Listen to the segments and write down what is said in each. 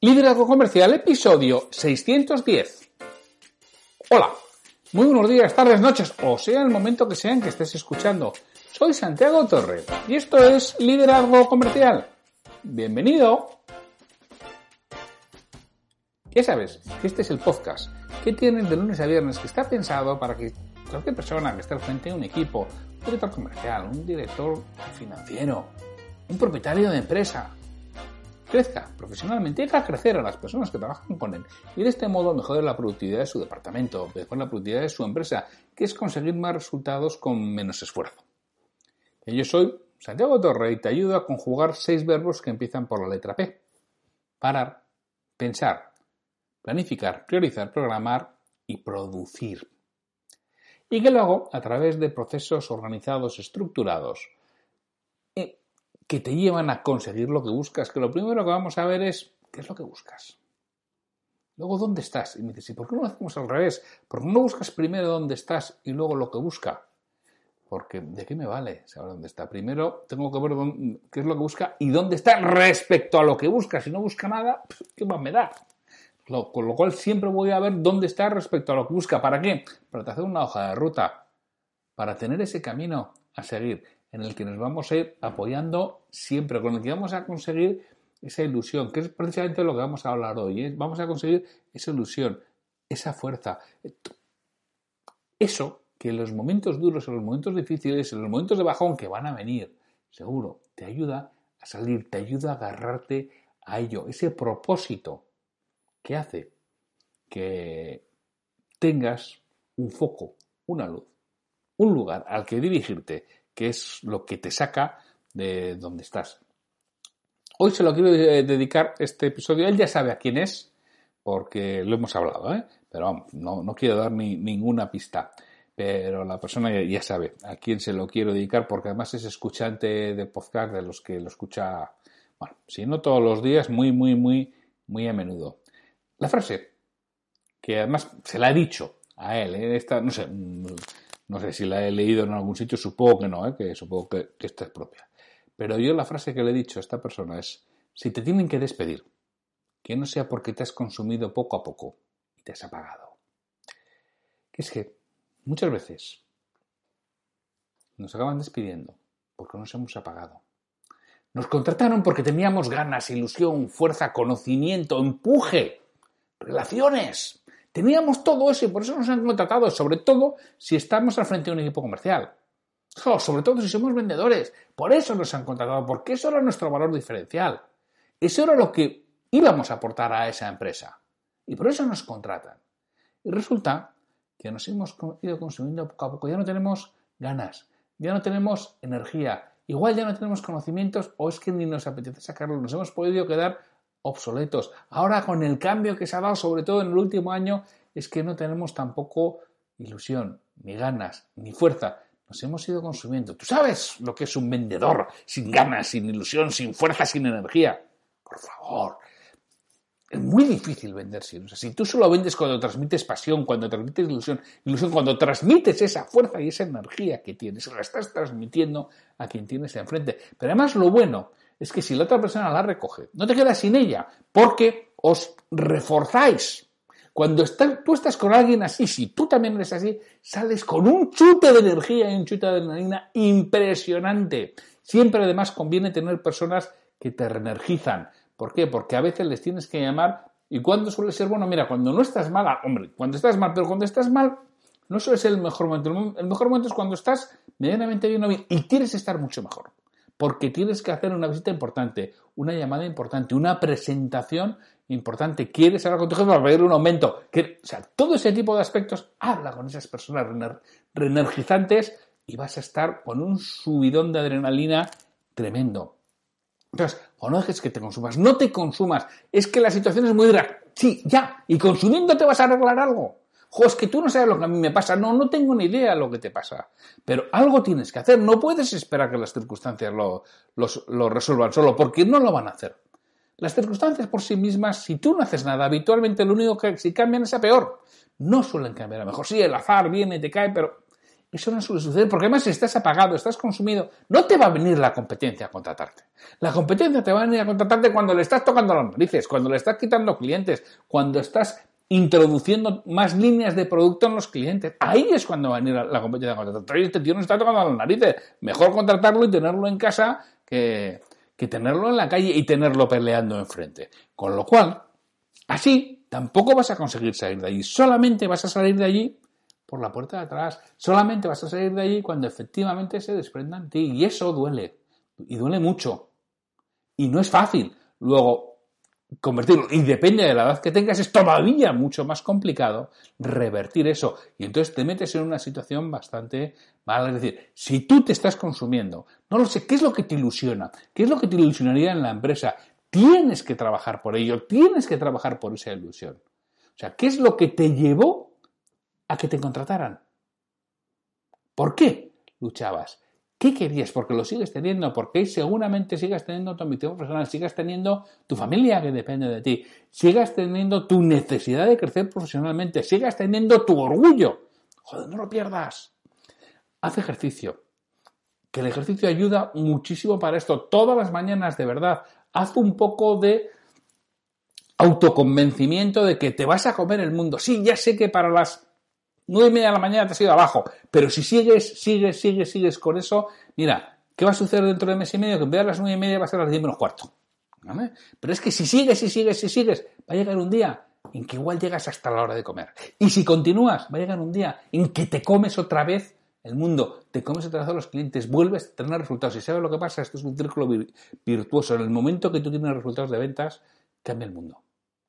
Liderazgo Comercial, episodio 610. Hola, muy buenos días, tardes, noches, o sea el momento que sea en que estés escuchando. Soy Santiago Torre y esto es Liderazgo Comercial. Bienvenido. Ya sabes que este es el podcast que tienen de lunes a viernes que está pensado para que cualquier persona que esté al frente de un equipo, un director comercial, un director financiero, un propietario de empresa, crezca profesionalmente y haga crecer a las personas que trabajan con él y de este modo mejore la productividad de su departamento, mejore la productividad de su empresa, que es conseguir más resultados con menos esfuerzo. Yo soy Santiago Torre y te ayudo a conjugar seis verbos que empiezan por la letra P. Parar, pensar, planificar, priorizar, programar y producir. Y que lo hago a través de procesos organizados, estructurados, que te llevan a conseguir lo que buscas, que lo primero que vamos a ver es qué es lo que buscas. Luego, ¿dónde estás? Y me dices, ¿y por qué no lo hacemos al revés? ¿Por qué no buscas primero dónde estás y luego lo que busca? Porque, ¿de qué me vale saber dónde está? Primero tengo que ver qué es lo que busca y dónde está respecto a lo que busca. Si no busca nada, ¿qué más me da? con lo cual siempre voy a ver dónde está respecto a lo que busca. ¿Para qué? Para hacer una hoja de ruta. Para tener ese camino a seguir en el que nos vamos a ir apoyando siempre, con el que vamos a conseguir esa ilusión, que es precisamente lo que vamos a hablar hoy. Vamos a conseguir esa ilusión, esa fuerza. Eso que en los momentos duros, en los momentos difíciles, en los momentos de bajón que van a venir, seguro, te ayuda a salir, te ayuda a agarrarte a ello, ese propósito que hace que tengas un foco, una luz, un lugar al que dirigirte que es lo que te saca de donde estás. Hoy se lo quiero dedicar este episodio. Él ya sabe a quién es, porque lo hemos hablado, ¿eh? pero vamos, no, quiero dar ni, ninguna pista. Pero la persona ya, sabe a quién se lo quiero dedicar, porque además es escuchante de podcast de los que lo escucha, bueno, si no todos los días, muy, muy, muy, muy a menudo. La frase, que además se la ha dicho a él, ¿eh? esta, no sé, no sé si la he leído en algún sitio, supongo que no, ¿eh? que supongo que, esta es propia. Pero yo la frase que le he dicho a esta persona es, si te tienen que despedir, que no sea porque te has consumido poco a poco y te has apagado. Que es que muchas veces nos acaban despidiendo porque nos hemos apagado. Nos contrataron porque teníamos ganas, ilusión, fuerza, conocimiento, empuje, relaciones. Teníamos todo eso y por eso nos han contratado, sobre todo si estamos al frente de un equipo comercial. sobre todo si somos vendedores. Por eso nos han contratado, porque eso era nuestro valor diferencial. Eso era lo que íbamos a aportar a esa empresa. Y por eso nos contratan. Y resulta que nos hemos ido consumiendo poco a poco. Ya no tenemos ganas, ya no tenemos energía, igual ya no tenemos conocimientos o es que ni nos apetece sacarlo. Nos hemos podido quedar obsoletos. Ahora con el cambio que se ha dado, sobre todo en el último año, es que no tenemos tampoco ilusión, ni ganas, ni fuerza. Nos hemos ido consumiendo. Tú sabes lo que es un vendedor sin ganas, sin ilusión, sin fuerza, sin energía. Por favor. Es muy difícil vender sin. O si tú solo vendes cuando transmites pasión, cuando transmites ilusión, ilusión, cuando transmites esa fuerza y esa energía que tienes, la estás transmitiendo a quien tienes enfrente. Pero además lo bueno es que si la otra persona la recoge, no te quedas sin ella, porque os reforzáis. Cuando tú estás con alguien así, si tú también eres así, sales con un chute de energía y un chute de adrenalina impresionante. Siempre además conviene tener personas que te reenergizan. ¿Por qué? Porque a veces les tienes que llamar y cuando suele ser bueno, mira, cuando no estás mal, hombre, cuando estás mal, pero cuando estás mal, no suele ser el mejor momento. El mejor momento es cuando estás medianamente bien o bien y quieres estar mucho mejor porque tienes que hacer una visita importante, una llamada importante, una presentación importante. Quieres hablar con tu jefe para pedir un aumento. O sea, todo ese tipo de aspectos, habla con esas personas reenergizantes y vas a estar con un subidón de adrenalina tremendo. Entonces, o no dejes que te consumas, no te consumas. Es que la situación es muy dura. Sí, ya. Y consumiendo te vas a arreglar algo. Jo, es que tú no sabes lo que a mí me pasa. No, no tengo ni idea lo que te pasa. Pero algo tienes que hacer. No puedes esperar que las circunstancias lo, lo resuelvan solo, porque no lo van a hacer. Las circunstancias por sí mismas, si tú no haces nada, habitualmente lo único que si cambian es a peor. No suelen cambiar a mejor. Sí, el azar viene y te cae, pero eso no suele suceder porque además si estás apagado, estás consumido, no te va a venir la competencia a contratarte. La competencia te va a venir a contratarte cuando le estás tocando las narices, cuando le estás quitando clientes, cuando estás introduciendo más líneas de producto en los clientes. Ahí es cuando va a venir la competencia a contratarte. Este tío no está tocando las narices. Mejor contratarlo y tenerlo en casa que, que tenerlo en la calle y tenerlo peleando enfrente. Con lo cual, así tampoco vas a conseguir salir de allí. Solamente vas a salir de allí por la puerta de atrás. Solamente vas a salir de allí cuando efectivamente se desprendan de ti. Y eso duele. Y duele mucho. Y no es fácil. Luego, convertirlo, y depende de la edad que tengas, es todavía mucho más complicado revertir eso. Y entonces te metes en una situación bastante mala. Es decir, si tú te estás consumiendo, no lo sé, ¿qué es lo que te ilusiona? ¿Qué es lo que te ilusionaría en la empresa? Tienes que trabajar por ello, tienes que trabajar por esa ilusión. O sea, ¿qué es lo que te llevó a que te contrataran. ¿Por qué luchabas? ¿Qué querías? Porque lo sigues teniendo, porque seguramente sigas teniendo tu ambición personal, sigas teniendo tu familia que depende de ti, sigas teniendo tu necesidad de crecer profesionalmente, sigas teniendo tu orgullo. Joder, no lo pierdas. Haz ejercicio. Que el ejercicio ayuda muchísimo para esto. Todas las mañanas, de verdad, haz un poco de autoconvencimiento de que te vas a comer el mundo. Sí, ya sé que para las 9 y media de la mañana te has ido abajo. Pero si sigues, sigues, sigues, sigues con eso, mira, ¿qué va a suceder dentro de mes y medio? Que en vez de las 9 y media va a ser las 10 menos cuarto. Pero es que si sigues, si sigues, si sigues, va a llegar un día en que igual llegas hasta la hora de comer. Y si continúas, va a llegar un día en que te comes otra vez el mundo, te comes otra vez a los clientes, vuelves a tener resultados. Y sabes lo que pasa, esto es un círculo virtuoso. En el momento que tú tienes resultados de ventas, cambia el mundo.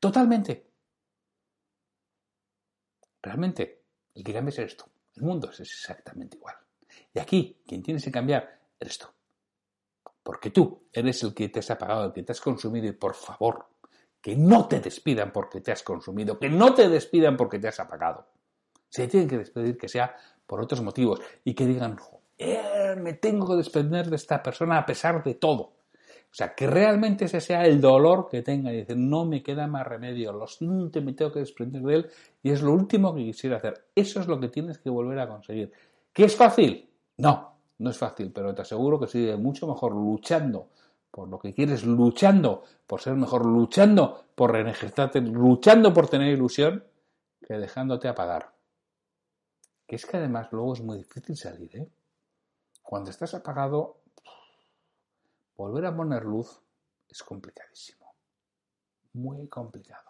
Totalmente. Realmente. El que cambia es tú. El mundo es exactamente igual. Y aquí, quien tienes que cambiar eres tú. Porque tú eres el que te has apagado, el que te has consumido y por favor, que no te despidan porque te has consumido, que no te despidan porque te has apagado. Se tienen que despedir que sea por otros motivos y que digan, me tengo que desprender de esta persona a pesar de todo. O sea, que realmente ese sea el dolor que tenga y decir, no me queda más remedio, lo siento, me tengo que desprender de él y es lo último que quisiera hacer. Eso es lo que tienes que volver a conseguir. ¿Qué es fácil? No, no es fácil, pero te aseguro que sigue mucho mejor luchando por lo que quieres, luchando por ser mejor, luchando por reenergizarte, luchando por tener ilusión, que dejándote apagar. Que es que además luego es muy difícil salir, ¿eh? Cuando estás apagado, volver a poner luz es complicadísimo. Muy complicado.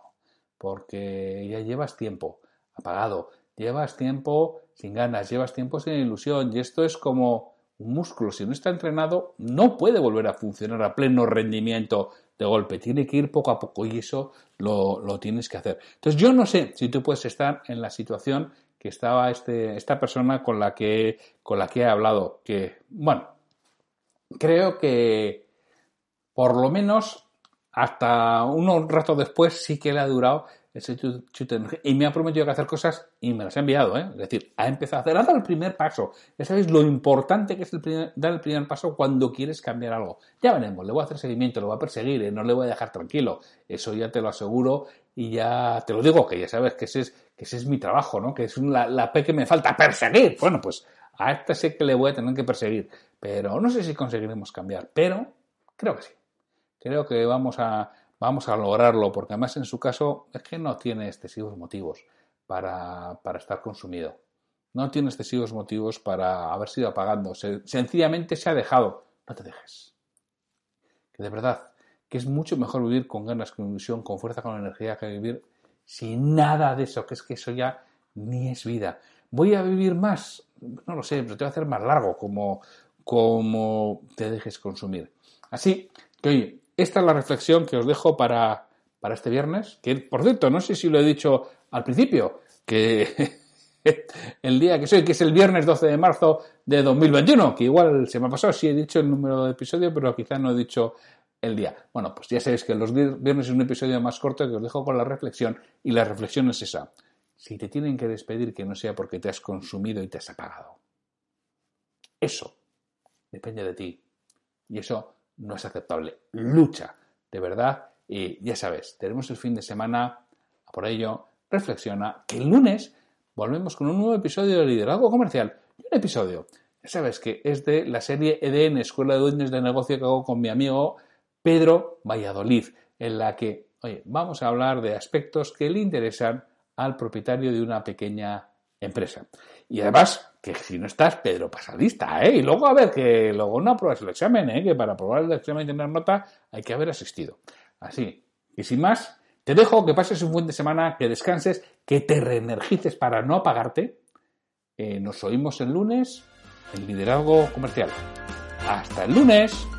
Porque ya llevas tiempo apagado, llevas tiempo sin ganas, llevas tiempo sin ilusión. Y esto es como un músculo. Si no está entrenado, no puede volver a funcionar a pleno rendimiento de golpe. Tiene que ir poco a poco y eso lo, tienes que hacer. Entonces yo no sé si tú puedes estar en la situación que estaba este, esta persona con la que, con la que he hablado. Que, bueno, creo que por lo menos hasta un rato después sí que le ha durado ese chute y me ha prometido que hacer cosas y me las ha enviado, ¿eh? es decir, ha empezado a hacer, ha dado el primer paso. Ya sabéis lo importante que es el dar el primer paso cuando quieres cambiar algo. Ya veremos, le voy a hacer seguimiento, lo voy a perseguir, ¿eh? no le voy a dejar tranquilo, eso ya te lo aseguro y ya te lo digo, que ya sabes que ese es, que ese es mi trabajo, ¿no? que es la, la P que me falta, perseguir. Bueno, pues a este sé que le voy a tener que perseguir, pero no sé si conseguiremos cambiar, pero creo que sí. Creo que vamos a, vamos a lograrlo, porque además en su caso es que no tiene excesivos motivos para, para estar consumido. No tiene excesivos motivos para haber sido apagando. sencillamente se ha dejado. No te dejes. Que de verdad, que es mucho mejor vivir con ganas, con ilusión, con fuerza, con energía, que vivir sin nada de eso, que es que eso ya ni es vida. ¿Voy a vivir más? No lo sé, pero te voy a hacer más largo como, como te dejes consumir. Así que, oye, esta es la reflexión que os dejo para, para este viernes, que por cierto, no sé si lo he dicho al principio, que el día que soy, que es el viernes 12 de marzo de 2021, que igual se me ha pasado, sí he dicho el número de episodio, pero quizás no he dicho el día. Bueno, pues ya sabéis que los viernes es un episodio más corto que os dejo con la reflexión y la reflexión es esa. Si te tienen que despedir, que no sea porque te has consumido y te has apagado. Eso depende de ti. Y eso no es aceptable. Lucha, de verdad. Y ya sabes, tenemos el fin de semana. Por ello, reflexiona que el lunes volvemos con un nuevo episodio de Liderazgo Comercial. Un episodio, ya sabes que es de la serie EDN, Escuela de Dueños de Negocio que hago con mi amigo Pedro Valladolid, en la que, oye, vamos a hablar de aspectos que le interesan al propietario de una pequeña empresa. Y además, que si no estás, Pedro pasa lista, ¿eh? Y luego a ver, que luego no apruebas el examen, ¿eh? Que para aprobar el examen y tener nota hay que haber asistido. Así, y sin más, te dejo que pases un buen de semana, que descanses, que te reenergices para no apagarte. Eh, nos oímos el lunes en Liderazgo Comercial. Hasta el lunes.